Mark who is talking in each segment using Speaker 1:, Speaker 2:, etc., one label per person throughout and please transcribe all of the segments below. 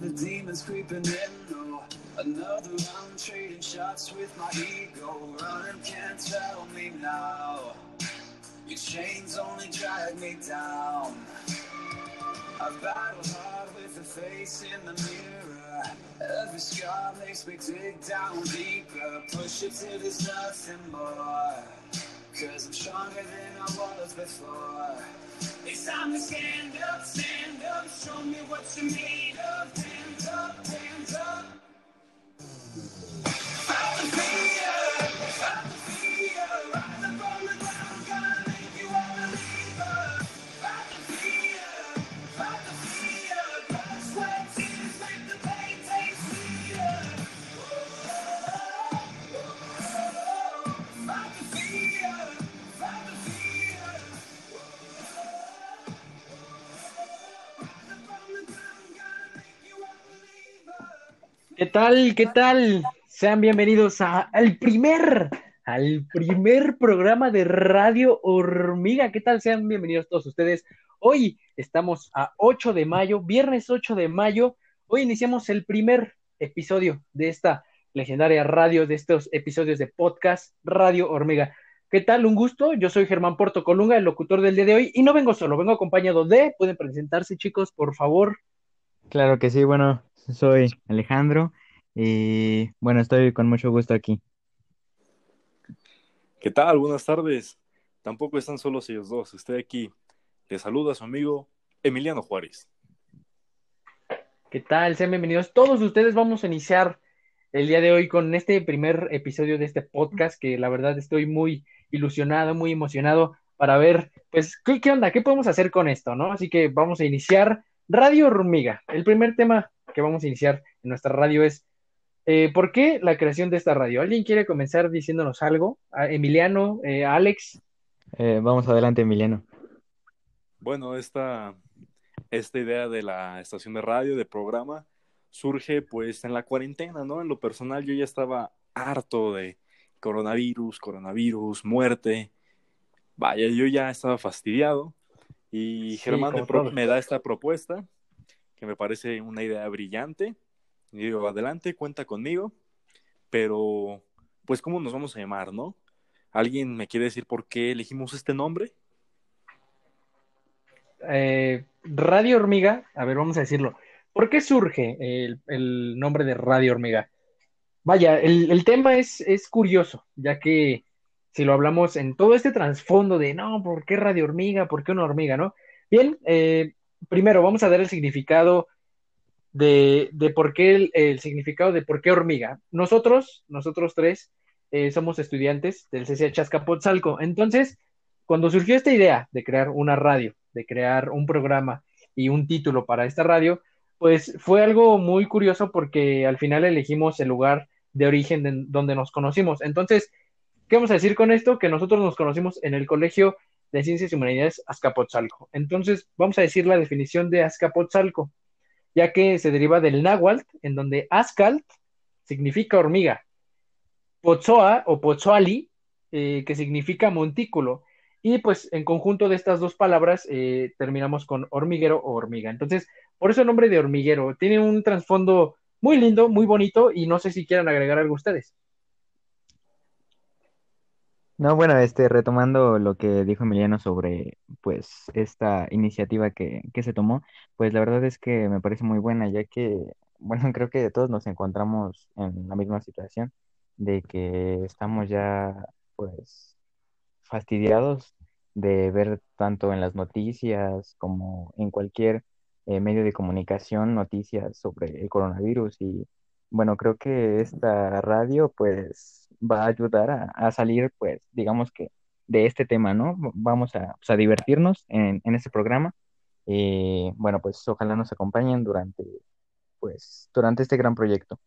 Speaker 1: the demons creeping in though. Another round trading shots with my ego. Running can't tell me now. Your chains only drag me down. I battle hard with the face in the mirror. Every scar makes me dig down deeper. Push it till there's nothing more. Cause I'm stronger than I was before. It's time to stand up, stand up. Show me what you're made of. Up, hands up.
Speaker 2: Tal? ¿Qué tal? Sean bienvenidos a- al primer, al primer programa de Radio Hormiga. ¿Qué tal? Sean bienvenidos todos ustedes. Hoy estamos a 8 de mayo, viernes 8 de mayo. Hoy iniciamos el primer episodio de esta legendaria radio, de estos episodios de podcast Radio Hormiga. ¿Qué tal? Un gusto. Yo soy Germán Porto Colunga, el locutor del día de hoy, y no vengo solo, vengo acompañado de, pueden presentarse chicos, por favor.
Speaker 3: Claro que sí, bueno, soy Alejandro y bueno, estoy con mucho gusto aquí.
Speaker 4: ¿Qué tal? Buenas tardes. Tampoco están solos ellos dos. Estoy aquí. Les saluda su amigo Emiliano Juárez.
Speaker 2: ¿Qué tal? Sean bienvenidos. Todos ustedes vamos a iniciar el día de hoy con este primer episodio de este podcast que la verdad estoy muy ilusionado, muy emocionado para ver, pues, ¿qué, qué onda? ¿Qué podemos hacer con esto, no? Así que vamos a iniciar Radio Hormiga. El primer tema que vamos a iniciar en nuestra radio es eh, ¿por qué la creación de esta radio? ¿Alguien quiere comenzar diciéndonos algo? ¿A Emiliano, eh, Alex?
Speaker 3: Eh, vamos adelante, Emiliano.
Speaker 4: Bueno, esta, esta idea de la estación de radio, de programa, surge pues en la cuarentena, ¿no? En lo personal yo ya estaba harto de coronavirus, coronavirus, muerte. Vaya, yo ya estaba fastidiado. Y
Speaker 2: Sí,
Speaker 4: Germán me da esta propuesta, que me parece una idea brillante. Y digo, adelante, cuenta conmigo. Pero, pues, ¿cómo nos vamos a llamar, no? ¿Alguien me quiere decir por qué elegimos este nombre?
Speaker 2: eh, Radio Hormiga, a ver, vamos a decirlo. ¿Por qué surge el, el nombre de Radio Hormiga? Vaya, el, el tema es, es curioso, ya que si lo hablamos en todo este trasfondo de, no, ¿por qué Radio Hormiga? ¿Por qué una hormiga? ¿No? Bien, eh, primero vamos a dar el significado de, de por qué el, el significado de por qué hormiga. Nosotros, nosotros tres, eh, somos estudiantes del CCH Azcapotzalco. Entonces, cuando surgió esta idea de crear una radio, de crear un programa y un título para esta radio, pues fue algo muy curioso porque al final elegimos el lugar de origen de- donde nos conocimos. Entonces, ¿qué vamos a decir con esto? Que nosotros nos conocimos en el Colegio de Ciencias y Humanidades Azcapotzalco. Entonces, vamos a decir la definición de Azcapotzalco, ya que se deriva del náhuatl, en donde Azcalt significa hormiga, Pozoa o Pozoali, eh, que significa montículo, y pues en conjunto de estas dos palabras eh, terminamos con hormiguero o hormiga. Entonces, por eso el nombre de hormiguero tiene un trasfondo muy lindo, muy bonito, y no sé si quieran agregar algo ustedes.
Speaker 3: No, bueno, este, retomando lo que dijo Emiliano sobre, pues, esta iniciativa que, que se tomó, pues la verdad es que me parece muy buena, ya que, bueno, creo que todos nos encontramos en la misma situación, de que estamos ya, pues, fastidiados de ver tanto en las noticias como en cualquier eh, medio de comunicación noticias sobre el coronavirus. Y bueno, creo que esta radio pues va a ayudar a, salir pues digamos que de este tema, ¿no? Vamos a, pues, a divertirnos en, en este programa y bueno, pues ojalá nos acompañen durante pues durante este gran proyecto.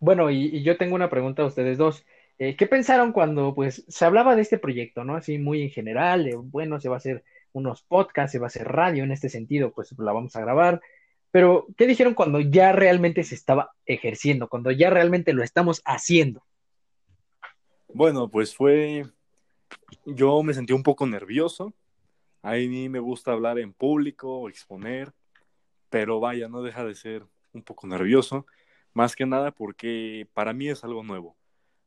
Speaker 2: Bueno, y, yo tengo una pregunta a ustedes dos. Eh, ¿qué pensaron cuando pues se hablaba de este proyecto, ¿no? Así muy en general, bueno, se va a hacer unos podcasts, se va a hacer radio en este sentido, pues la vamos a grabar. Pero, ¿qué dijeron cuando ya realmente se estaba ejerciendo, cuando ya realmente lo estamos haciendo?
Speaker 4: Bueno, pues fue. Yo me sentí un poco nervioso. A mí me gusta hablar en público, exponer, pero vaya, no deja de ser un poco nervioso, más que nada porque para mí es algo nuevo,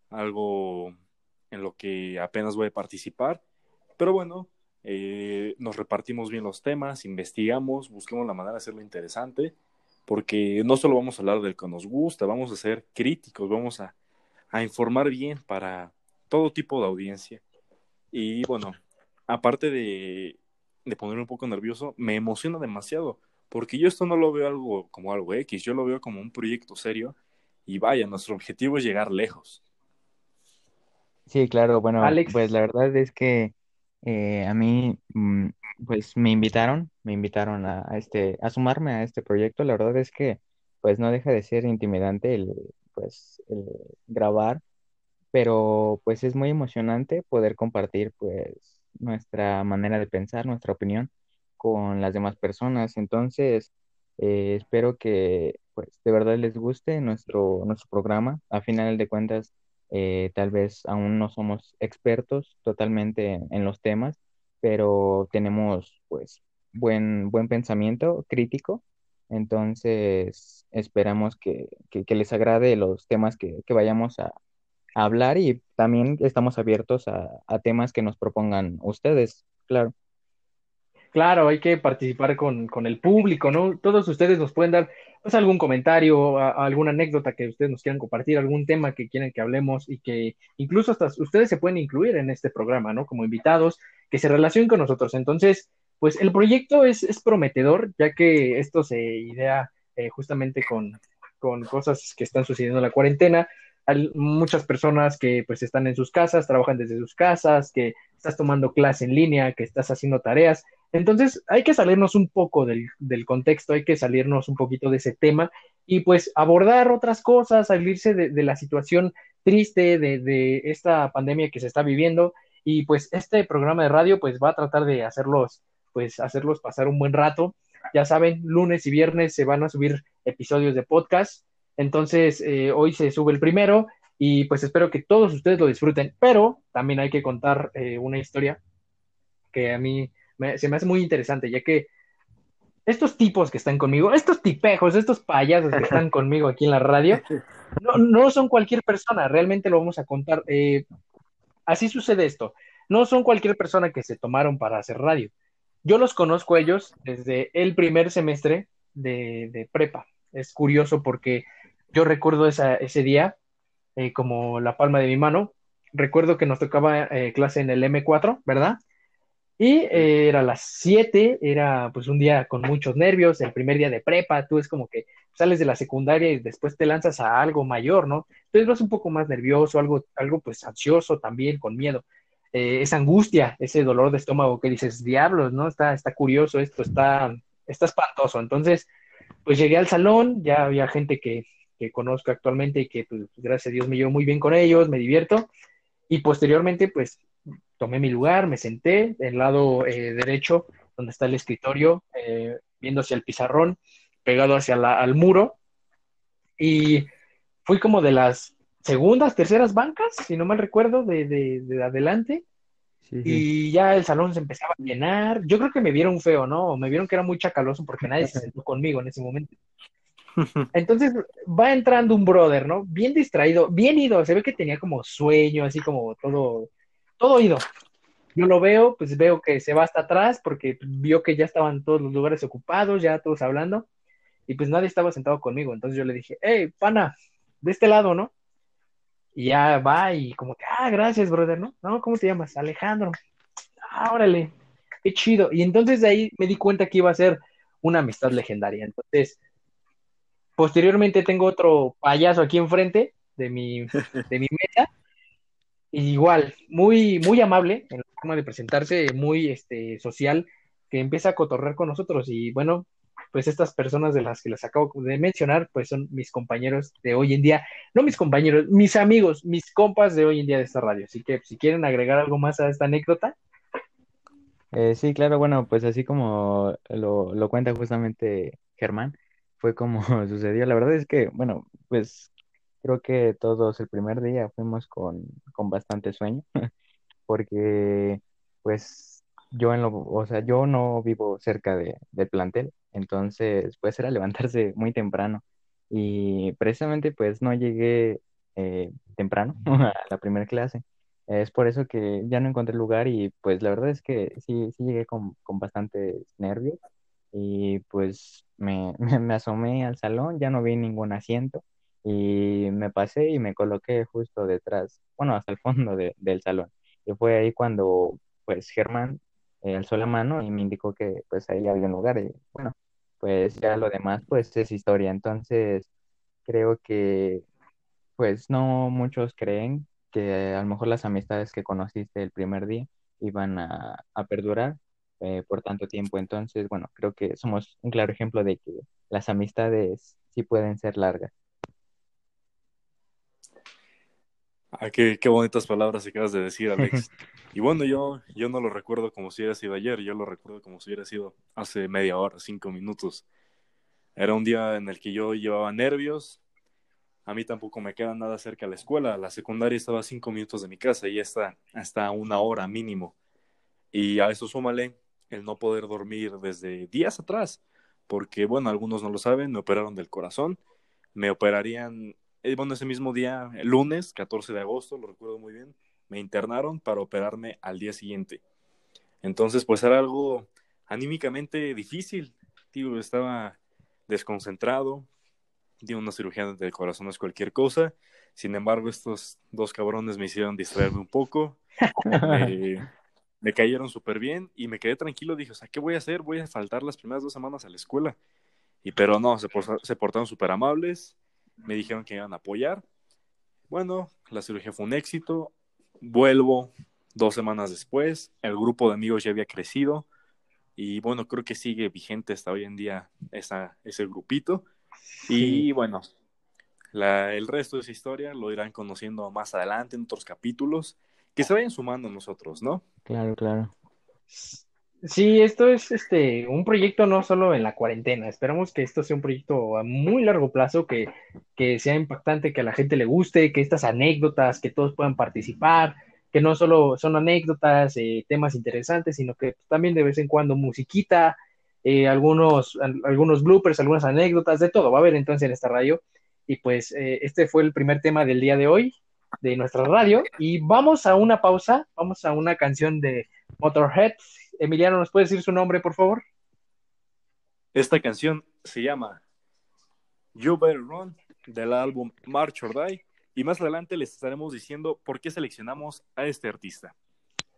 Speaker 4: algo en lo que apenas voy a participar, pero bueno, eh, nos repartimos bien los temas, investigamos, busquemos la manera de hacerlo interesante, porque no solo vamos a hablar del que nos gusta, vamos a ser críticos, vamos a, a informar bien para todo tipo de audiencia. Y bueno, aparte de, de ponerme un poco nervioso, me emociona demasiado, porque yo esto no lo veo algo como algo X, yo lo veo como un proyecto serio y vaya, nuestro objetivo es llegar lejos.
Speaker 3: Sí, claro, bueno,
Speaker 2: Alex,
Speaker 3: pues la verdad es que eh, a mí, mm, pues me invitaron, me invitaron a, a este, a sumarme a este proyecto. La verdad es que, pues no deja de ser intimidante el, pues, el grabar pero pues es muy emocionante poder compartir pues nuestra manera de pensar, nuestra opinión con las demás personas. Entonces, eh, espero que pues de verdad les guste nuestro, nuestro programa. A final de cuentas, eh, tal vez aún no somos expertos totalmente en, en los temas, pero tenemos pues buen, buen pensamiento crítico. Entonces, esperamos que, que, que les agrade los temas que, que vayamos a hablar y también estamos abiertos a, a temas que nos propongan ustedes, claro.
Speaker 2: claro, hay que participar con, con el público, ¿no? Todos ustedes nos pueden dar pues, algún comentario, alguna anécdota que ustedes nos quieran compartir, algún tema que quieran que hablemos y que incluso hasta ustedes se pueden incluir en este programa, ¿no? Como invitados, que se relacionen con nosotros. Entonces, pues el proyecto es, es prometedor, ya que esto se idea eh, justamente con, con cosas que están sucediendo en la cuarentena. Hay muchas personas que pues están en sus casas, trabajan desde sus casas, que estás tomando clase en línea, que estás haciendo tareas. Entonces hay que salirnos un poco del, del contexto, hay que salirnos un poquito de ese tema y pues abordar otras cosas, salirse de, de la situación triste de, de esta pandemia que se está viviendo y pues este programa de radio pues va a tratar de hacerlos pues hacerlos pasar un buen rato. Ya saben, lunes y viernes se van a subir episodios de podcast. Entonces, eh, hoy se sube el primero y pues espero que todos ustedes lo disfruten. Pero también hay que contar eh, una historia que a mí me, se me hace muy interesante, ya que estos tipos que están conmigo, estos tipejos, estos payasos que están conmigo aquí en la radio, no, no son cualquier persona, realmente lo vamos a contar. Eh, así sucede esto. No son cualquier persona que se tomaron para hacer radio. Yo los conozco ellos desde el primer semestre de, de prepa. Es curioso porque yo recuerdo ese día eh, como la palma de mi mano. Recuerdo que nos tocaba eh, clase en el M4, ¿verdad? Y eh, era las 7, era pues un día con muchos nervios, el primer día de prepa, tú es como que sales de la secundaria y después te lanzas a algo mayor, ¿no? Entonces vas un poco más nervioso, algo, algo pues ansioso también, con miedo. Eh, esa angustia, ese dolor de estómago que dices, diablos, ¿no? Está, está curioso esto, está, está espantoso. Entonces, pues llegué al salón, ya había gente que, que conozco actualmente y que pues, gracias a Dios me llevo muy bien con ellos, me divierto. Y posteriormente, pues tomé mi lugar, me senté del lado eh, derecho, donde está el escritorio, eh, viendo hacia el pizarrón, pegado hacia la, al muro, y fui como de las segundas, terceras bancas, si no mal recuerdo, de, de, de adelante,
Speaker 3: Sí, sí.
Speaker 2: y ya el salón se empezaba a llenar. Yo creo que me vieron feo, ¿no? O me vieron que era muy chacaloso porque nadie se sentó conmigo en ese momento. Entonces va entrando un brother, ¿no? Bien distraído, bien ido, se ve que tenía como sueño, así como todo, todo ido. Yo lo veo, pues veo que se va hasta atrás porque vio que ya estaban todos los lugares ocupados, ya todos hablando, y pues nadie estaba sentado conmigo. Entonces yo le dije, hey, pana, de este lado, ¿no? Y ya va y como que, ah, gracias, brother, ¿no? No, ¿cómo te llamas? Alejandro. Ah, órale, qué chido. Y entonces de ahí me di cuenta que iba a ser una amistad legendaria. Entonces, posteriormente tengo otro payaso aquí enfrente de mi, de mi mesa. Y igual, muy, muy amable en la forma de presentarse, muy este, social, que empieza a cotorrear con nosotros. Y bueno, pues estas personas de las que les acabo de mencionar, pues son mis compañeros de hoy en día, no mis compañeros, mis amigos, mis compas de hoy en día de esta radio. Así que si quieren agregar algo más a esta anécdota,
Speaker 3: Eh, sí, claro, bueno, pues así como lo, lo cuenta justamente Germán, fue como sucedió. La verdad es que, bueno, pues creo que todos el primer día fuimos con, con bastante sueño, porque pues yo en lo, o sea, yo no vivo cerca de, del plantel, Entonces, pues era levantarse muy temprano. Y precisamente pues no llegué eh, temprano a la primera clase. Es por eso que ya no encontré lugar y pues la verdad es que sí, sí llegué con, con bastantes nervios y pues me, me, asomé al salón, ya no vi ningún asiento y me pasé y me coloqué justo detrás, bueno, hasta el fondo de, del salón. Y fue ahí cuando pues Germán eh, alzó la mano y me indicó que pues ahí había un lugar y bueno, pues ya lo demás pues es historia. Entonces creo que pues no muchos creen que a lo mejor las amistades que conociste el primer día iban a, a perdurar eh, por tanto tiempo. Entonces, bueno, creo que somos un claro ejemplo de que las amistades sí pueden ser largas.
Speaker 4: Ah, qué, qué bonitas palabras acabas de decir, Alex. y bueno, yo, yo no lo recuerdo como si hubiera sido ayer, yo lo recuerdo como si hubiera sido hace media hora, cinco minutos. Era un día en el que yo llevaba nervios. A mí tampoco me queda nada cerca de la escuela. La secundaria estaba a cinco minutos de mi casa y está hasta una hora mínimo. Y a eso súmale el no poder dormir desde días atrás, porque bueno, algunos no lo saben, me operaron del corazón, me operarían bueno, ese mismo día, el lunes, 14 de agosto, lo recuerdo muy bien, me internaron para operarme al día siguiente. Entonces, pues era algo anímicamente difícil. Tío, estaba desconcentrado. Di una cirugía del corazón no es cualquier cosa. Sin embargo, estos dos cabrones me hicieron distraerme un poco. me, me cayeron súper bien y me quedé tranquilo. Dije, o sea, ¿qué voy a hacer? Voy a faltar las primeras dos semanas a la escuela. Y pero no, se, se portaron súper amables me dijeron que iban a apoyar. Bueno, la cirugía fue un éxito. Vuelvo dos semanas después. El grupo de amigos ya había crecido. Y bueno, creo que sigue vigente hasta hoy en día esa, ese grupito. Y bueno, la, el resto de esa historia lo irán conociendo más adelante en otros capítulos. Que se vayan sumando nosotros, ¿no?
Speaker 3: Claro, claro.
Speaker 2: Sí, esto es este un proyecto no solo en la cuarentena. Esperamos que esto sea un proyecto a muy largo plazo, que, que sea impactante, que a la gente le guste, que estas anécdotas, que todos puedan participar, que no solo son anécdotas, eh, temas interesantes, sino que también de vez en cuando musiquita, eh, algunos, algunos bloopers, algunas anécdotas, de todo va a haber entonces en esta radio. Y pues eh, este fue el primer tema del día de hoy de nuestra radio. Y vamos a una pausa, vamos a una canción de Motorhead Emiliano, ¿nos puede decir su nombre, por favor?
Speaker 4: Esta canción se llama You Better Run del álbum March or Die y más adelante les estaremos diciendo por qué seleccionamos a este artista.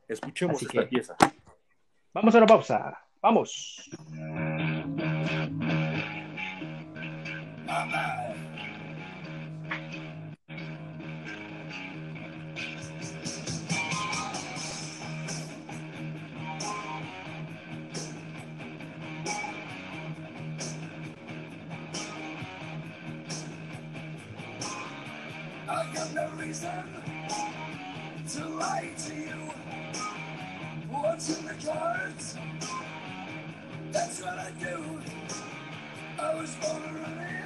Speaker 4: Escuchemos esta pieza.
Speaker 2: Vamos a una pausa. Vamos. No reason to lie to you. What's in the cards? That's what I do. I was born to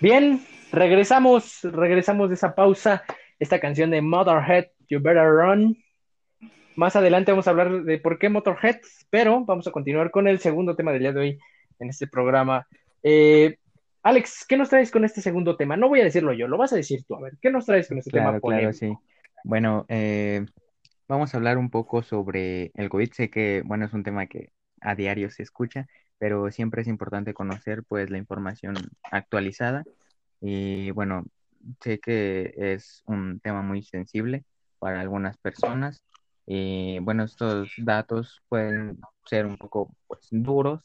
Speaker 2: Bien, regresamos, regresamos de esa pausa. Esta canción de Motorhead, You Better Run. Más adelante vamos a hablar de por qué Motorhead, pero vamos a continuar con el segundo tema del día de hoy en este programa. Eh, Alex, ¿qué nos traes con este segundo tema? No voy a decirlo yo, lo vas a decir tú. A ver, ¿qué nos traes con este tema?
Speaker 3: Claro, sí. Bueno, eh, vamos a hablar un poco sobre el COVID. Sé que, bueno, es un tema que a diario se escucha, pero siempre es importante conocer, pues, la información actualizada. Y, bueno, sé que es un tema muy sensible para algunas personas. Y, bueno, estos datos pueden ser un poco, pues, duros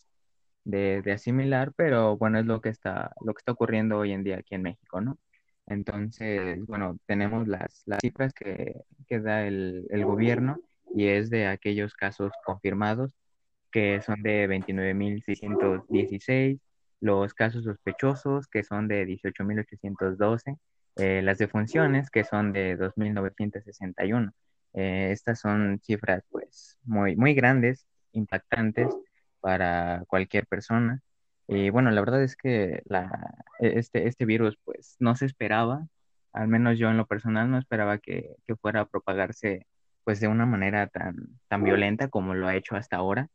Speaker 3: de, de, asimilar, pero bueno, es lo que está, lo que está ocurriendo hoy en día aquí en México, ¿no? Entonces, bueno, tenemos las, las cifras que, que da el, el, gobierno y es de aquellos casos confirmados, que son de 29.616, los casos sospechosos, que son de 18.812, eh, las defunciones, que son de 2.961. Eh, estas son cifras, pues, muy, muy grandes, impactantes, para cualquier persona. Y bueno, la verdad es que la, e, este, este virus pues no se esperaba, al menos yo en lo personal no esperaba que, que fuera a propagarse pues de una manera tan, tan violenta como lo ha hecho hasta ahora.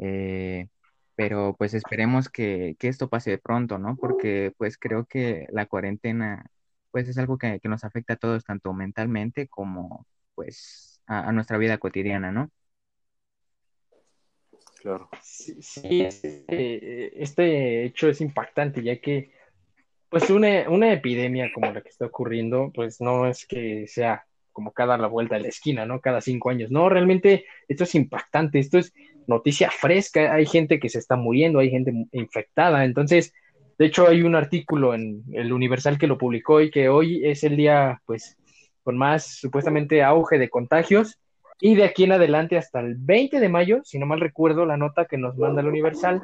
Speaker 3: Eh, pero pues esperemos que, que, esto pase de pronto, ¿no? Porque pues creo que la cuarentena pues es algo que, que nos afecta a todos, tanto mentalmente como pues a, a nuestra vida cotidiana, ¿no?
Speaker 4: Claro.
Speaker 2: Sí, sí este, este, hecho es impactante, ya que, pues, una, una, epidemia como la que está ocurriendo, pues no es que sea como cada la vuelta de la esquina, ¿no? Cada cinco años. No, realmente esto es impactante, esto es noticia fresca, hay gente que se está muriendo, hay gente infectada, entonces, de hecho, hay un artículo en el Universal que lo publicó y que hoy es el día, pues, con más supuestamente auge de contagios. Y de aquí en adelante hasta el 20 de mayo, si no mal recuerdo, la nota que nos manda el Universal,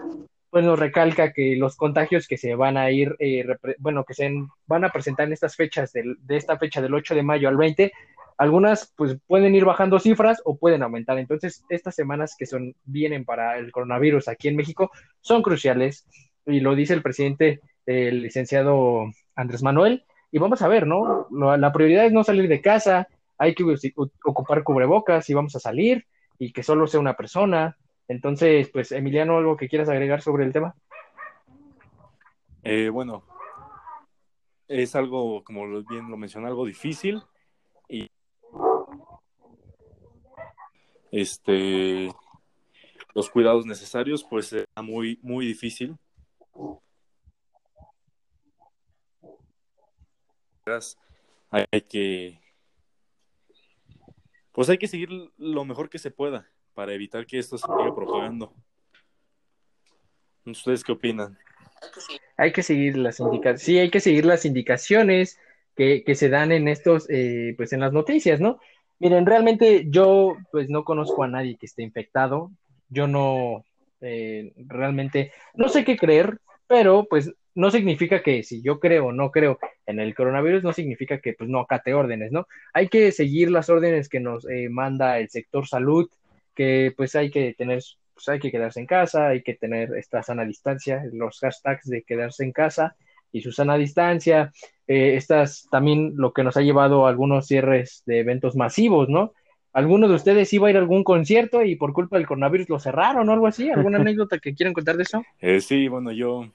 Speaker 2: pues nos recalca que los contagios que se van a ir, eh, bueno, que se van a presentar en estas fechas, del, de esta fecha del 8 de mayo al 20, algunas pues pueden ir bajando cifras o pueden aumentar. Entonces, estas semanas que son, vienen para el coronavirus aquí en México son cruciales y lo dice el presidente, el licenciado Andrés Manuel. Y vamos a ver, ¿no? La prioridad es no salir de casa, hay que ocupar cubrebocas y vamos a salir y que solo sea una persona. Entonces, pues, Emiliano, ¿algo que quieras agregar sobre el tema?
Speaker 4: Eh, bueno, es algo, como bien lo mencioné, algo difícil y este los cuidados necesarios, pues será muy, muy difícil. Hay que pues hay que seguir lo mejor que se pueda para evitar que esto se siga propagando. ¿Ustedes qué opinan?
Speaker 2: Hay que seguir las indicaciones, sí, hay que seguir las indicaciones que, que se dan en estos, eh, pues en las noticias, ¿no? Miren, realmente yo pues no conozco a nadie que esté infectado, yo no, eh, realmente, no sé qué creer, pero pues no significa que si yo creo o no creo en el coronavirus, no significa que pues no acate órdenes, ¿no? Hay que seguir las órdenes que nos eh, manda el sector salud, que pues hay que tener, pues hay que quedarse en casa, hay que tener esta sana distancia, los hashtags de quedarse en casa y su sana distancia, eh, estas también lo que nos ha llevado a algunos cierres de eventos masivos, ¿no? ¿Alguno de ustedes iba a ir a algún concierto y por culpa del coronavirus lo cerraron o algo así? ¿Alguna anécdota que quieran contar de eso?
Speaker 4: Eh, sí, bueno, yo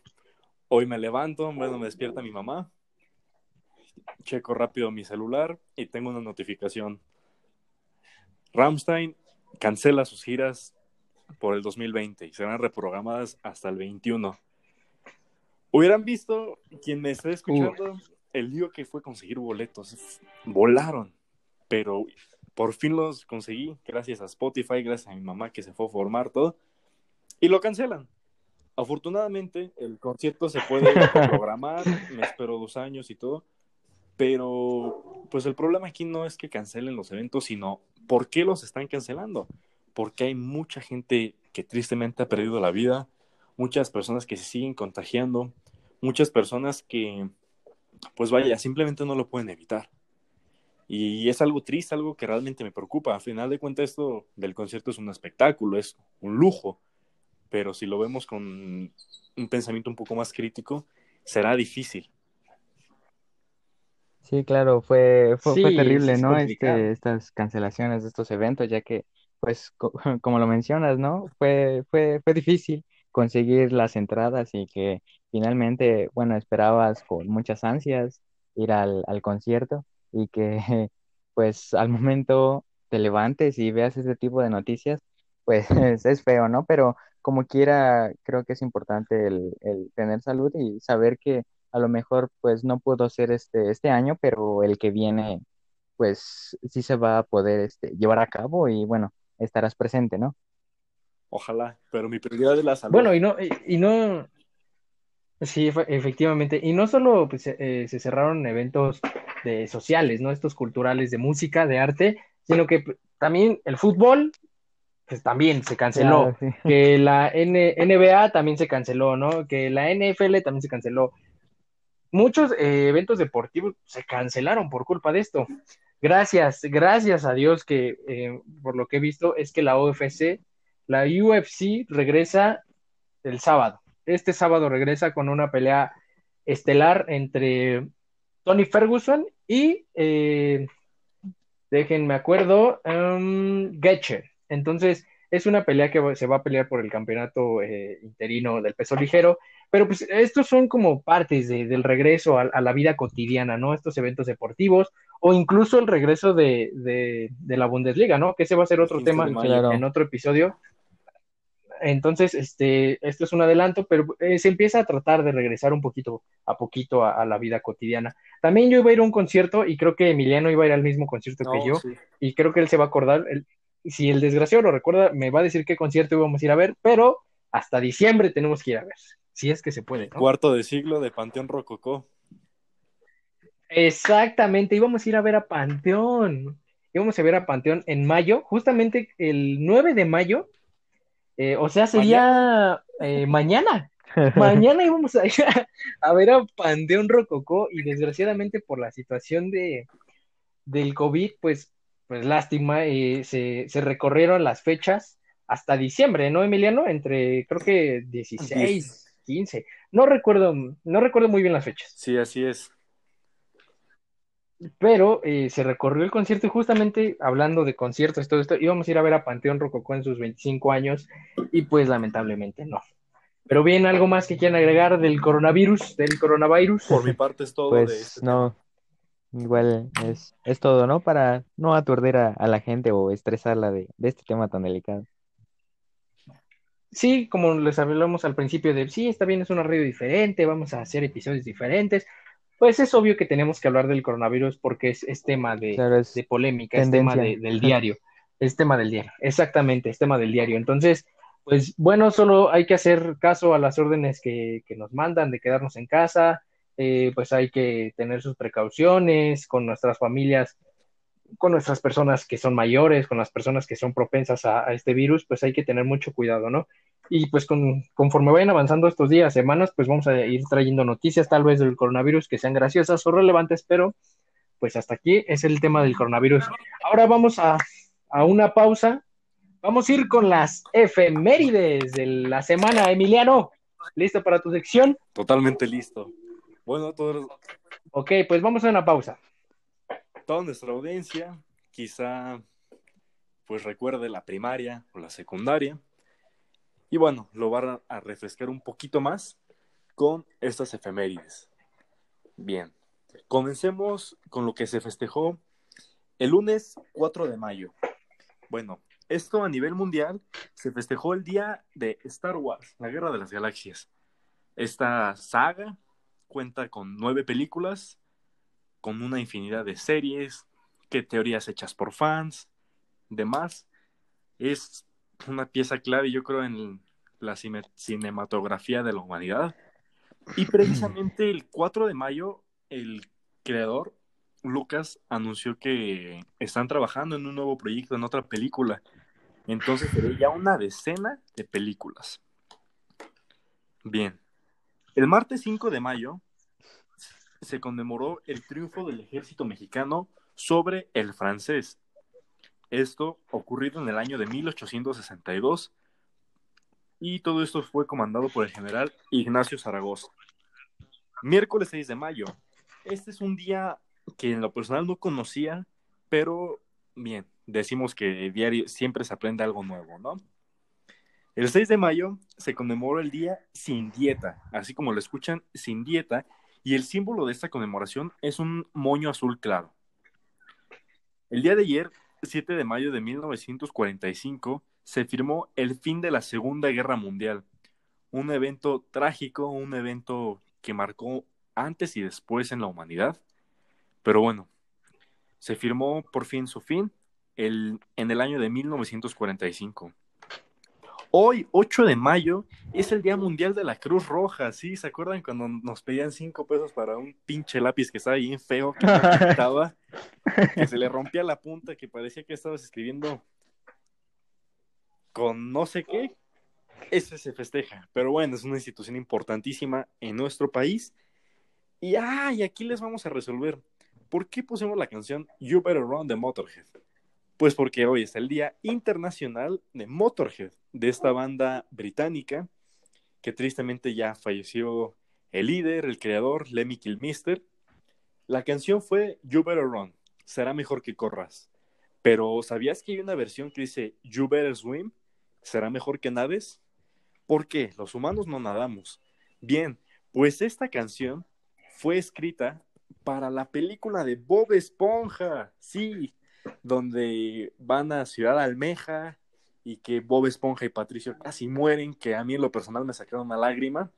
Speaker 4: Hoy me levanto, bueno, me despierta mi mamá, checo rápido mi celular y tengo una notificación. Ramstein cancela sus giras por el 2020 y serán reprogramadas hasta el 21. Hubieran visto, quien me esté escuchando, el lío que fue conseguir boletos. Volaron, pero por fin los conseguí gracias a Spotify, gracias a mi mamá que se fue a formar todo, y lo cancelan. Afortunadamente, el concierto se puede programar, me espero dos años y todo, pero pues el problema aquí no es que cancelen los eventos, sino por qué los están cancelando. Porque hay mucha gente que tristemente ha perdido la vida, muchas personas que se siguen contagiando, muchas personas que, pues vaya, simplemente no lo pueden evitar. Y es algo triste, algo que realmente me preocupa. A final de cuentas, esto del concierto es un espectáculo, es un lujo pero si lo vemos con un pensamiento un poco más crítico, será difícil.
Speaker 3: Sí, claro, fue, fue,
Speaker 2: Sí,
Speaker 3: terrible,
Speaker 2: es
Speaker 3: ¿no?
Speaker 2: complicado.
Speaker 3: Este, estas cancelaciones de estos eventos, ya que, pues, co- como lo mencionas, ¿no? Fue, fue, fue difícil conseguir las entradas y que finalmente, bueno, esperabas con muchas ansias ir al, al concierto y que, pues, al momento te levantes y veas ese tipo de noticias, pues, es feo, ¿no? Pero como quiera, creo que es importante el, el tener salud y saber que a lo mejor pues no pudo ser este, este año, pero el que viene pues sí se va a poder este, llevar a cabo y bueno, estarás presente, ¿no?
Speaker 4: Ojalá, pero mi prioridad es la salud.
Speaker 2: Bueno, y no, y, y no, sí, efe- efectivamente, y no solo pues, eh, se cerraron eventos de sociales, ¿no? Estos culturales de música, de arte, sino que también el fútbol, pues también se
Speaker 3: Claro,
Speaker 2: canceló,
Speaker 3: sí.
Speaker 2: que la N- NBA también se canceló, ¿no? Que la NFL también se canceló. Muchos eh, eventos deportivos se cancelaron por culpa de esto. Gracias, gracias a Dios que eh, por lo que he visto es que la UFC, la UFC regresa el sábado. Este sábado regresa con una pelea estelar entre Tony Ferguson y eh, déjenme acuerdo, um, Getcher. Entonces, es una pelea que se va a pelear por el campeonato eh, interino del peso ligero, pero pues estos son como partes de, del regreso a, a, la vida cotidiana, ¿no? Estos eventos deportivos o incluso el regreso de, de, de la Bundesliga, ¿no? Que ese va a ser otro tema
Speaker 3: claro.
Speaker 2: en otro episodio. Entonces, este, esto es un adelanto, pero eh, se empieza a tratar de regresar un poquito a poquito a, a, la vida cotidiana. También yo iba a ir a un concierto y creo que Emiliano iba a ir al mismo concierto no, que yo, sí. y creo que él se va a acordar, él, si el desgraciado lo recuerda, me va a decir qué concierto íbamos a ir a ver, pero hasta diciembre tenemos que ir a ver, si es que se puede. ¿no?
Speaker 4: Cuarto de siglo de Panteón Rococó.
Speaker 2: Exactamente, íbamos a ir a ver a Panteón, íbamos a ver a Panteón en mayo, justamente el 9 de mayo, eh, o sea, sería eh, mañana. mañana íbamos a ir a, a, ver a Panteón Rococó y desgraciadamente por la situación de del COVID, pues, pues lástima, eh, se, se, recorrieron las fechas hasta diciembre, ¿no, Emiliano? Entre, creo que 16, 15, no recuerdo, no recuerdo muy bien las fechas.
Speaker 4: Sí, así es.
Speaker 2: Pero eh, se recorrió el concierto y justamente hablando de conciertos, todo esto, íbamos a ir a ver a Panteón Rococó en sus 25 años y pues lamentablemente no. Pero bien, ¿algo más que quieran agregar del coronavirus, del coronavirus?
Speaker 4: Por mi parte es todo
Speaker 3: pues,
Speaker 4: de este
Speaker 3: no, tema. igual es, es todo, ¿no? Para no aturdir a, a la gente o estresarla de, de este tema tan delicado.
Speaker 2: Sí, como les hablamos al principio de, sí, está bien, es una radio diferente, vamos a hacer episodios diferentes, pues es obvio que tenemos que hablar del coronavirus porque es, es tema de,
Speaker 3: claro, es
Speaker 2: de polémica, tendencia. es tema de, del diario, es tema del diario, exactamente, es tema del diario. Entonces, pues bueno, solo hay que hacer caso a las órdenes que, que nos mandan de quedarnos en casa, eh, pues hay que tener sus precauciones con nuestras familias, con nuestras personas que son mayores, con las personas que son propensas a, a este virus, pues hay que tener mucho cuidado, ¿no? Y pues con, conforme vayan avanzando estos días, semanas, pues vamos a ir trayendo noticias tal vez del coronavirus que sean graciosas o relevantes, pero pues hasta aquí es el tema del coronavirus. Ahora vamos a, a una pausa. Vamos a ir con las efemérides de la semana. Emiliano, ¿listo para tu sección?
Speaker 4: Totalmente listo. Bueno, todos...
Speaker 2: Ok, pues vamos a una pausa.
Speaker 4: Toda nuestra audiencia quizá pues recuerde la primaria o la secundaria. Y bueno, lo van a refrescar un poquito más con estas efemérides. Bien, comencemos con lo que se festejó el lunes 4 de mayo. Bueno, esto a nivel mundial se festejó el día de Star Wars, la Guerra de las Galaxias. Esta saga cuenta con nueve películas, con una infinidad de series, que teorías hechas por fans, demás. Es una pieza clave, yo creo, en la cinematografía de la humanidad. Y precisamente el 4 de mayo, el creador, Lucas, anunció que están trabajando en un nuevo proyecto, en otra película. Entonces sería ya una decena de películas. Bien. El martes 5 de mayo se conmemoró el triunfo del ejército mexicano sobre el francés. Esto ocurrido en el año de 1862 y todo esto fue comandado por el general Ignacio Zaragoza. Miércoles 6 de mayo. Este es un día que en lo personal no conocía, pero bien, decimos que diario siempre se aprende algo nuevo, ¿no? El 6 de mayo se conmemora el día sin dieta, así como lo escuchan, sin dieta, y el símbolo de esta conmemoración es un moño azul claro. El día de ayer, 7 de mayo de 1945, se firmó el fin de la Segunda Guerra Mundial, un evento trágico, un evento que marcó antes y después en la humanidad. Pero bueno, se firmó por fin su fin en el año de 1945. Hoy, 8 de mayo, es el Día Mundial de la Cruz Roja, ¿sí? ¿Se acuerdan cuando nos pedían 5 pesos para un pinche lápiz que estaba bien feo, que, que se le rompía la punta, que parecía que estabas escribiendo con no sé qué? Ese se festeja. Pero bueno, es una institución importantísima en nuestro país. Y, ay, aquí les vamos a resolver. ¿Por qué pusimos la canción You Better Run de Motorhead? Pues porque hoy es el Día Internacional de Motorhead, de esta banda británica, que tristemente ya falleció el líder, el creador, Lemmy Kilmister. La canción fue You Better Run, será mejor que corras. Pero ¿sabías que hay una versión que dice You Better Swim? ¿Será mejor que nades? ¿Por qué? Los humanos no nadamos. Bien, pues esta canción fue escrita para la película de Bob Esponja. Sí, donde van a Ciudad Almeja y que Bob Esponja y Patricio casi mueren, que a mí en lo personal me sacaron una lágrima.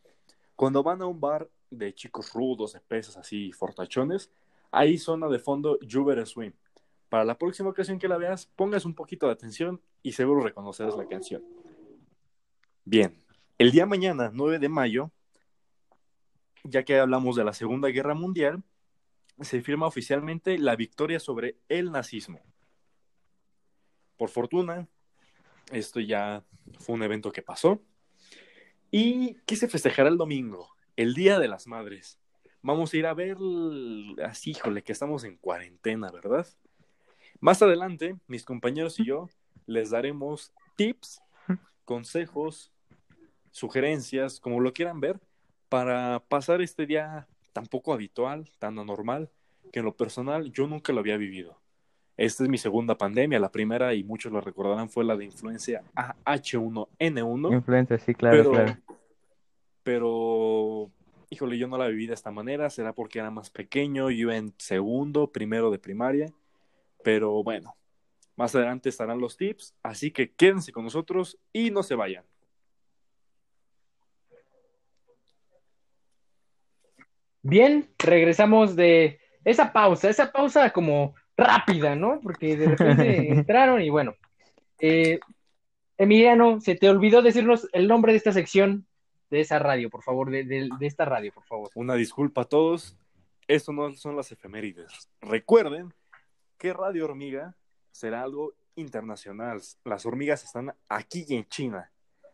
Speaker 4: Cuando van a un bar de chicos rudos, de pesas así, fortachones, ahí suena de fondo You Swim. Para la próxima ocasión que la veas, pongas un poquito de atención y seguro reconocerás la canción. Bien, el día mañana, 9 de mayo, ya que hablamos de la Segunda Guerra Mundial, se firma oficialmente la victoria sobre el nazismo. Por fortuna, esto ya fue un evento que pasó. ¿Y qué se festejará el domingo? El Día de las Madres. Vamos a ir a ver, así, híjole, que estamos en cuarentena, ¿verdad? Más adelante, mis compañeros y yo les daremos tips, consejos, sugerencias, como lo quieran ver, para pasar este día tan poco habitual, tan anormal, que en lo personal yo nunca lo había vivido. Esta es mi segunda pandemia, la primera, y muchos lo recordarán, fue la de influencia H1N1.
Speaker 3: Influencia, sí, claro,
Speaker 4: pero,
Speaker 3: claro.
Speaker 4: Pero, híjole, yo no la viví de esta manera, será porque era más pequeño, yo en segundo, primero de primaria, pero bueno, más adelante estarán los tips, así que quédense con nosotros y no se vayan.
Speaker 2: Bien, regresamos de esa pausa, esa pausa como rápida, ¿no? Porque de repente entraron y bueno. Eh, Emiliano, se te olvidó decirnos el nombre de esta sección, de esa radio, por favor, de, de, de esta radio, por favor.
Speaker 4: Una disculpa a todos, esto no son las efemérides. Recuerden que Radio Hormiga será algo internacional. Las hormigas están aquí y en China.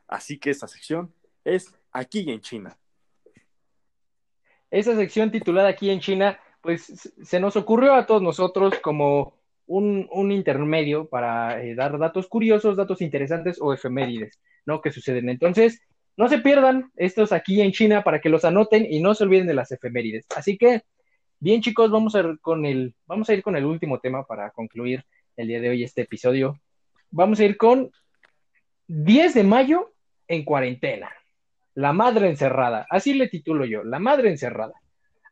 Speaker 4: Así que esta sección es aquí y en China
Speaker 2: esa sección titulada aquí en China, pues se nos ocurrió a todos nosotros como un, un intermedio para eh, dar datos curiosos, datos interesantes o efemérides, ¿no? Que suceden. Entonces, no se pierdan estos aquí en China para que los anoten y no se olviden de las efemérides. Así que, bien chicos, vamos a ir con el, vamos a ir con el último tema para concluir el día de hoy este episodio. Vamos a ir con 10 de mayo en cuarentena. La madre encerrada. Así le titulo yo, La madre encerrada.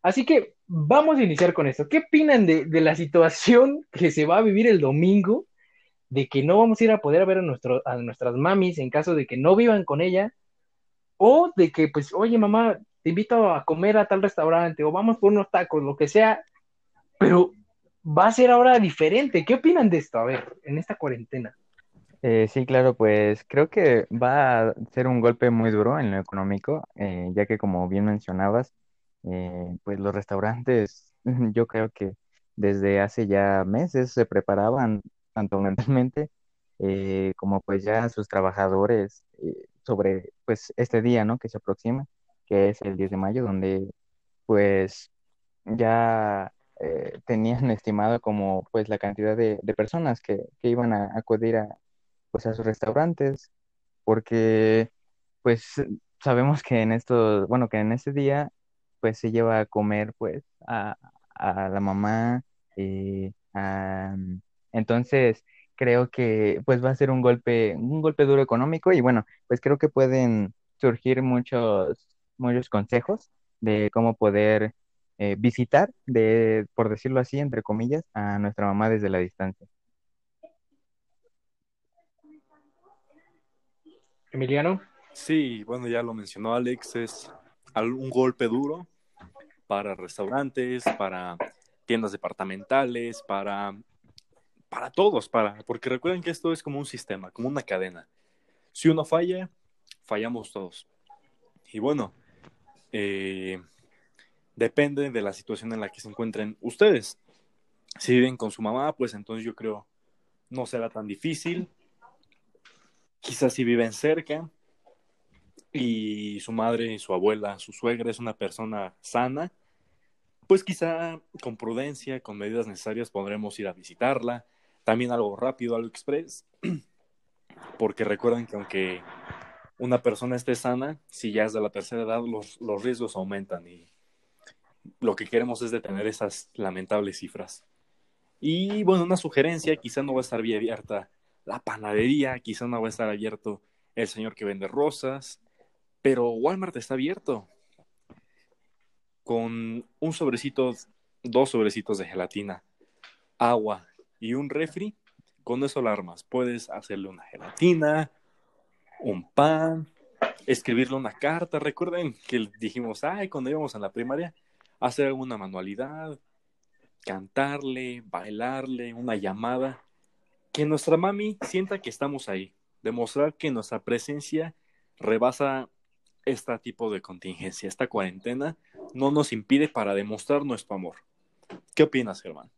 Speaker 2: Así que vamos a iniciar con esto. ¿Qué opinan de, de, la situación que se va a vivir el domingo? De que no vamos a ir a poder ver a, a nuestras mamis en caso de que no vivan con ella. O de que, pues, oye, mamá, te invito a comer a tal restaurante o vamos por unos tacos, lo que sea. Pero va a ser ahora diferente. ¿Qué opinan de esto? A ver, en esta cuarentena.
Speaker 3: Eh, sí, claro, pues creo que va a ser un golpe muy duro en lo económico, eh, ya que como bien mencionabas, eh, pues los restaurantes, yo creo que desde hace ya meses se preparaban tanto mentalmente como pues ya sus trabajadores sobre pues este día, ¿no? Que se aproxima, que es el 10 de mayo, donde pues ya tenían estimado como pues la cantidad de, de personas que, que iban a acudir a, pues a sus restaurantes, porque pues sabemos que en estos, bueno, que en ese día pues se lleva a comer pues a, a la mamá. eh, a- entonces, creo que pues va a ser un golpe, un golpe duro económico y bueno, pues creo que pueden surgir muchos, muchos consejos de cómo poder eh, visitar, de, por decirlo así, entre comillas, a nuestra mamá desde la distancia.
Speaker 2: Emiliano.
Speaker 4: Sí, bueno, ya lo mencionó Alex, es un golpe duro para restaurantes, para tiendas departamentales, para, para todos, para, porque recuerden que esto es como un sistema, como una cadena. Si uno falla, fallamos todos. Y bueno, eh, depende de la situación en la que se encuentren ustedes. Si viven con su mamá, pues entonces yo creo no será tan difícil. Quizás si viven cerca y su madre, su abuela, su suegra es una persona sana, pues quizá con prudencia, con medidas necesarias podremos ir a visitarla. También algo rápido, algo express, porque recuerden que aunque una persona esté sana, si ya es de la tercera edad, los, los riesgos aumentan y lo que queremos es detener esas lamentables cifras. Y bueno, una sugerencia, quizá no va a estar bien abierta la panadería, quizá no va a estar abierto el señor que vende rosas, pero Walmart está abierto con un sobrecito, dos sobrecitos de gelatina, agua y un refri, con eso la armas. Puedes hacerle una gelatina, un pan, escribirle una carta. Recuerden que dijimos, ay, cuando íbamos a la primaria, hacer alguna manualidad, cantarle, bailarle, una llamada, que nuestra mami sienta que estamos ahí, demostrar que nuestra presencia rebasa este tipo de contingencia, esta cuarentena no nos impide para demostrar nuestro amor. ¿Qué opinas, Germán?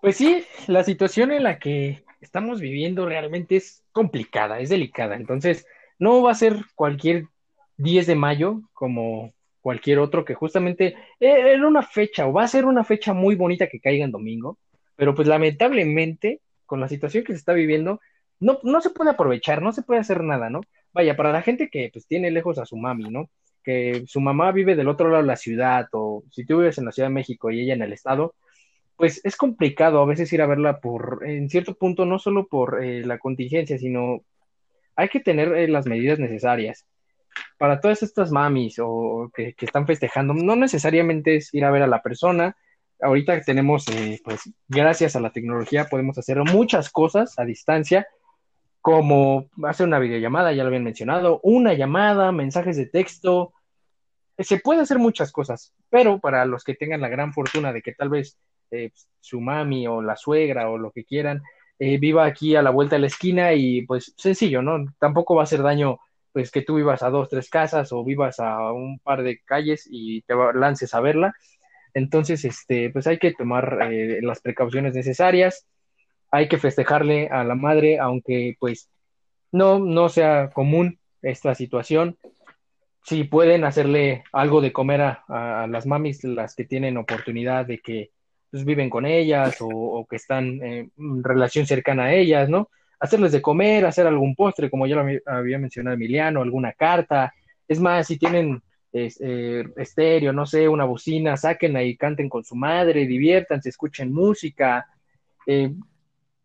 Speaker 2: Pues sí, la situación en la que estamos viviendo realmente es complicada, es delicada. Entonces, no va a ser cualquier 10 de mayo como cualquier otro que justamente eh, era una fecha o va a ser una fecha muy bonita que caiga en domingo, pero pues lamentablemente con la situación que se está viviendo no, no se puede aprovechar, no se puede hacer nada, ¿no? Vaya, para la gente que pues tiene lejos a su mami, ¿no? Que su mamá vive del otro lado de la ciudad o si tú vives en la Ciudad de México y ella en el estado, pues es complicado a veces ir a verla por, en cierto punto, no solo por eh, la contingencia, sino hay que tener eh, las medidas necesarias. Para todas estas mamis o que, que, están festejando, no necesariamente es ir a ver a la persona. Ahorita tenemos, eh, pues, gracias a la tecnología, podemos hacer muchas cosas a distancia, como hacer una videollamada, ya lo habían mencionado, una llamada, mensajes de texto. Se puede hacer muchas cosas, pero para los que tengan la gran fortuna de que tal vez eh, su mami o la suegra o lo que quieran, eh, viva aquí a la vuelta de la esquina y pues sencillo, ¿no? Tampoco va a hacer daño pues que tú vivas a dos, tres casas o vivas a un par de calles y te lances a verla. Entonces, este, pues hay que tomar eh, las precauciones necesarias, hay que festejarle a la madre, aunque pues no, no sea común esta situación. Si pueden hacerle algo de comer a, las mamis, las que tienen oportunidad de que pues, viven con ellas o, o que están en relación cercana a ellas, ¿no? Hacerles de comer, hacer algún postre, como ya lo había mencionado Emiliano, alguna carta. Es más, si tienen eh, estéreo, no sé, una bocina, sáquenla y canten con su madre, diviértanse, escuchen música. Eh,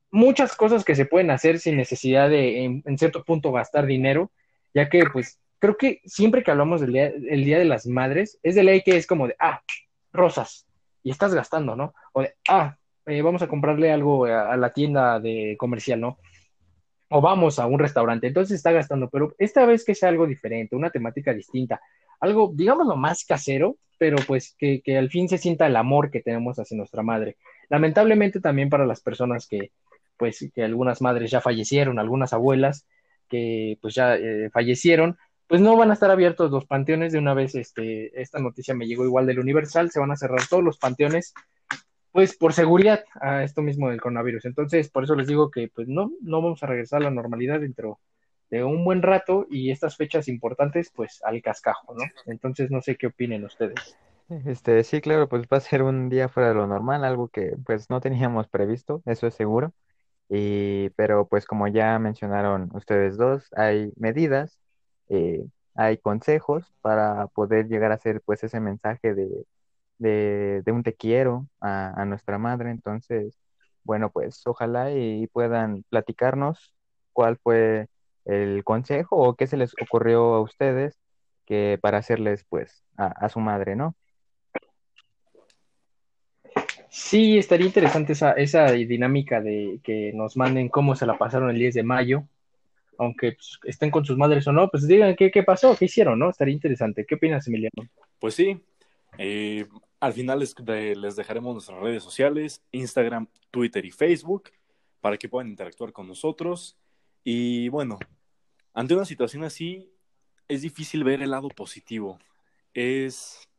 Speaker 2: muchas cosas que se pueden hacer sin necesidad de, en, en, cierto punto, gastar dinero, ya que, pues, creo que siempre que hablamos del día, el día de las Madres, es de ley que es como de, ah, rosas, y estás gastando, ¿no? O de, ah, eh, vamos a comprarle algo a, a, la tienda de comercial, ¿no? O vamos a un restaurante, entonces está gastando, pero esta vez que sea algo diferente, una temática distinta, algo, digámoslo, más casero, pero pues que, que al fin se sienta el amor que tenemos hacia nuestra madre. Lamentablemente también para las personas que, pues, que algunas madres ya fallecieron, algunas abuelas que pues ya eh, fallecieron, pues no van a estar abiertos los panteones de una vez, este, esta noticia me llegó igual del Universal, se van a cerrar todos los panteones, pues por seguridad a esto mismo del coronavirus. Entonces, por eso les digo que pues no, no vamos a regresar a la normalidad dentro de un buen rato y estas fechas importantes, pues al cascajo, ¿no? Entonces, no sé qué opinen ustedes.
Speaker 3: Este, sí, claro, pues va a ser un día fuera de lo normal, algo que pues no teníamos previsto, eso es seguro. Y, pero pues como ya mencionaron ustedes dos, hay medidas, eh, hay consejos para poder llegar a hacer pues ese mensaje de, de, de un te quiero a, a nuestra madre. Entonces, bueno, pues ojalá y puedan platicarnos cuál fue el consejo o qué se les ocurrió a ustedes que para hacerles pues a, a su madre, ¿no?
Speaker 2: Sí, estaría interesante esa, esa dinámica de que nos manden cómo se la pasaron el 10 de mayo, aunque pues, estén con sus madres o no, pues digan qué, qué pasó, qué hicieron, ¿no? Estaría interesante. ¿Qué opinas, Emiliano?
Speaker 4: Pues sí, eh, al final les, de- les dejaremos nuestras redes sociales, Instagram, Twitter y Facebook, para que puedan interactuar con nosotros. Y bueno, ante una situación así, es difícil ver el lado positivo. Es,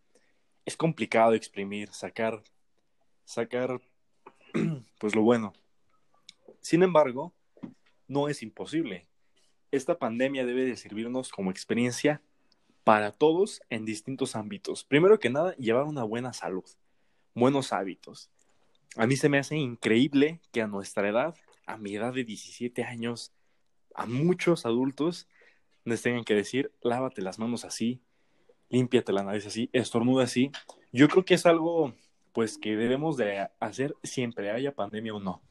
Speaker 4: es complicado exprimir, sacar, sacar, pues lo bueno. Sin embargo, no es imposible. Esta pandemia debe de servirnos como experiencia para todos en distintos ámbitos. Primero que nada, llevar una buena salud, buenos hábitos. A mí se me hace increíble que a nuestra edad, a mi edad de 17 años, a muchos adultos les tengan que decir, lávate las manos así, límpiate la nariz así, estornuda así. Yo creo que es algo, pues, que debemos de hacer siempre, haya pandemia o no.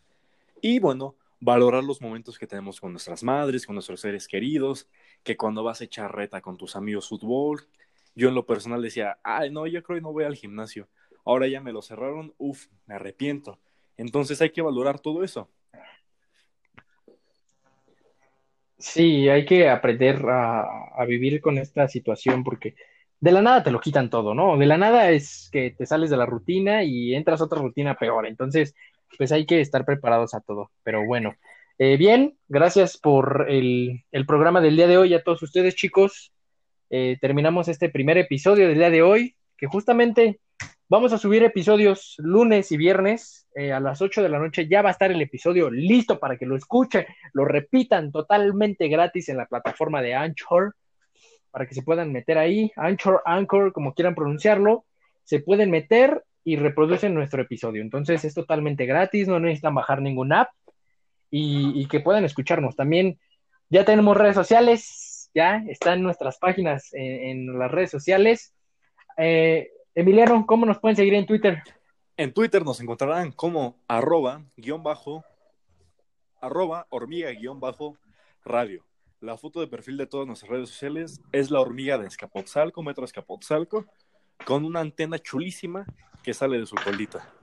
Speaker 4: Y bueno, valorar los momentos que tenemos con nuestras madres, con nuestros seres queridos, que cuando vas a echar reta con tus amigos fútbol, yo en lo personal decía, ay, no, yo creo que no voy al gimnasio. Ahora ya me lo cerraron, uff, me arrepiento. Entonces hay que valorar todo eso.
Speaker 2: Sí, hay que aprender a, a vivir con esta situación porque de la nada te lo quitan todo, ¿no? De la nada es que te sales de la rutina y entras a otra rutina peor. Entonces, pues hay que estar preparados a todo. Pero bueno, Eh, bien, gracias por el, el programa del día de hoy a todos ustedes, chicos. Eh, terminamos este primer episodio del día de hoy, que justamente vamos a subir episodios lunes y viernes eh, a las 8 de la noche. Ya va a estar el episodio listo para que lo escuchen, lo repitan totalmente gratis en la plataforma de Anchor, para que se puedan meter ahí. Anchor, Anchor, como quieran pronunciarlo, se pueden meter y reproducen nuestro episodio. Entonces es totalmente gratis, no necesitan bajar ninguna app y, que puedan escucharnos. También ya tenemos redes sociales, ya están nuestras páginas en, en las redes sociales. Eh, Emiliano, ¿cómo nos pueden seguir en Twitter?
Speaker 4: En Twitter nos encontrarán como arroba guion bajo arroba hormiga guion bajo radio. La foto de perfil de todas nuestras redes sociales es la hormiga de Escapotzalco, Metro Escapotzalco, con una antena chulísima que sale de su colita.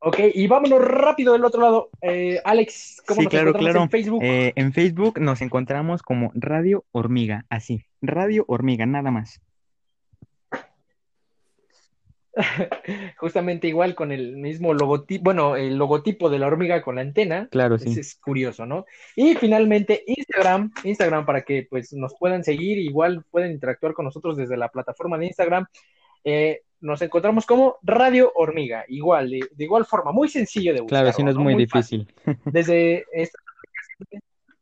Speaker 2: Ok, y vámonos rápido del otro lado. Eh, Alex, ¿cómo
Speaker 3: Sí,
Speaker 2: nos
Speaker 3: claro,
Speaker 2: encontramos
Speaker 3: claro.
Speaker 2: en Facebook?
Speaker 3: Eh, en Facebook nos encontramos como Radio Hormiga, así, Radio Hormiga, nada más.
Speaker 2: Justamente igual con el mismo logotipo, bueno, el logotipo de la hormiga con la antena.
Speaker 3: Claro, sí.
Speaker 2: es curioso, ¿no? Y finalmente Instagram, Instagram para que pues nos puedan seguir, igual pueden interactuar con nosotros desde la plataforma de Instagram. Eh, nos encontramos como Radio Hormiga, igual, de, de igual forma, muy sencillo de buscar.
Speaker 3: Claro, sí, no es muy difícil.
Speaker 2: Desde estas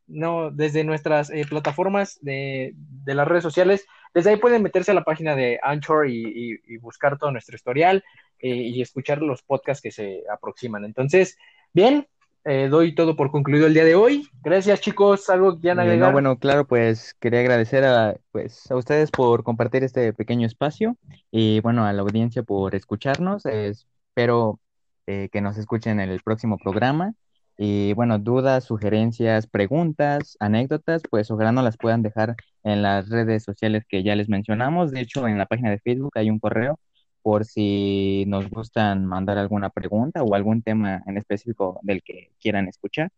Speaker 2: no, desde nuestras eh, plataformas de, de las redes sociales, desde ahí pueden meterse a la página de Anchor y, y- y buscar todo nuestro historial eh, y escuchar los podcasts que se aproximan. Entonces, bien, eh, doy todo por concluido el día de hoy. Gracias, chicos. ¿Algo que quieran agregar?
Speaker 3: no, bueno, claro, pues quería agradecer a, pues, a ustedes por compartir este pequeño espacio y bueno, a la audiencia por escucharnos. Espero eh, que nos escuchen en el próximo programa. Y bueno, dudas, sugerencias, preguntas, anécdotas, pues ojalá nos las puedan dejar en las redes sociales que ya les mencionamos. De hecho, en la página de Facebook hay un correo por si nos gustan mandar alguna pregunta o algún tema en específico del que quieran escuchar.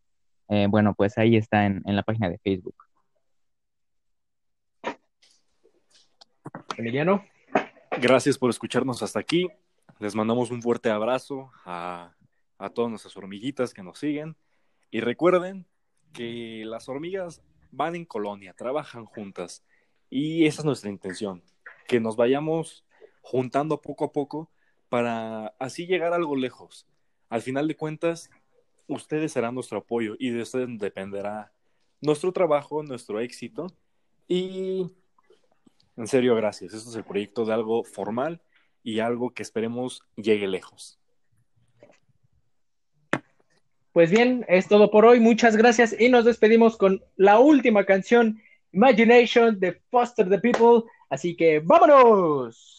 Speaker 3: Eh, bueno, pues ahí está en, en la página de Facebook.
Speaker 2: Emiliano.
Speaker 4: Gracias por escucharnos hasta aquí. Les mandamos un fuerte abrazo a, a todas nuestras hormiguitas que nos siguen. Y recuerden que las hormigas van en colonia, trabajan juntas. Y esa es nuestra intención, que nos vayamos juntando poco a poco para así llegar algo lejos. Al final de cuentas, ustedes serán nuestro apoyo y de ustedes dependerá nuestro trabajo, nuestro éxito. Y en serio, gracias. Esto es el proyecto de algo formal y algo que esperemos llegue lejos.
Speaker 2: Pues bien, es todo por hoy. Muchas gracias y nos despedimos con la última canción
Speaker 5: Imagination de Foster the People. Así que vámonos.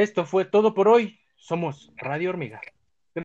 Speaker 5: Esto fue todo por hoy. Somos Radio Hormiga.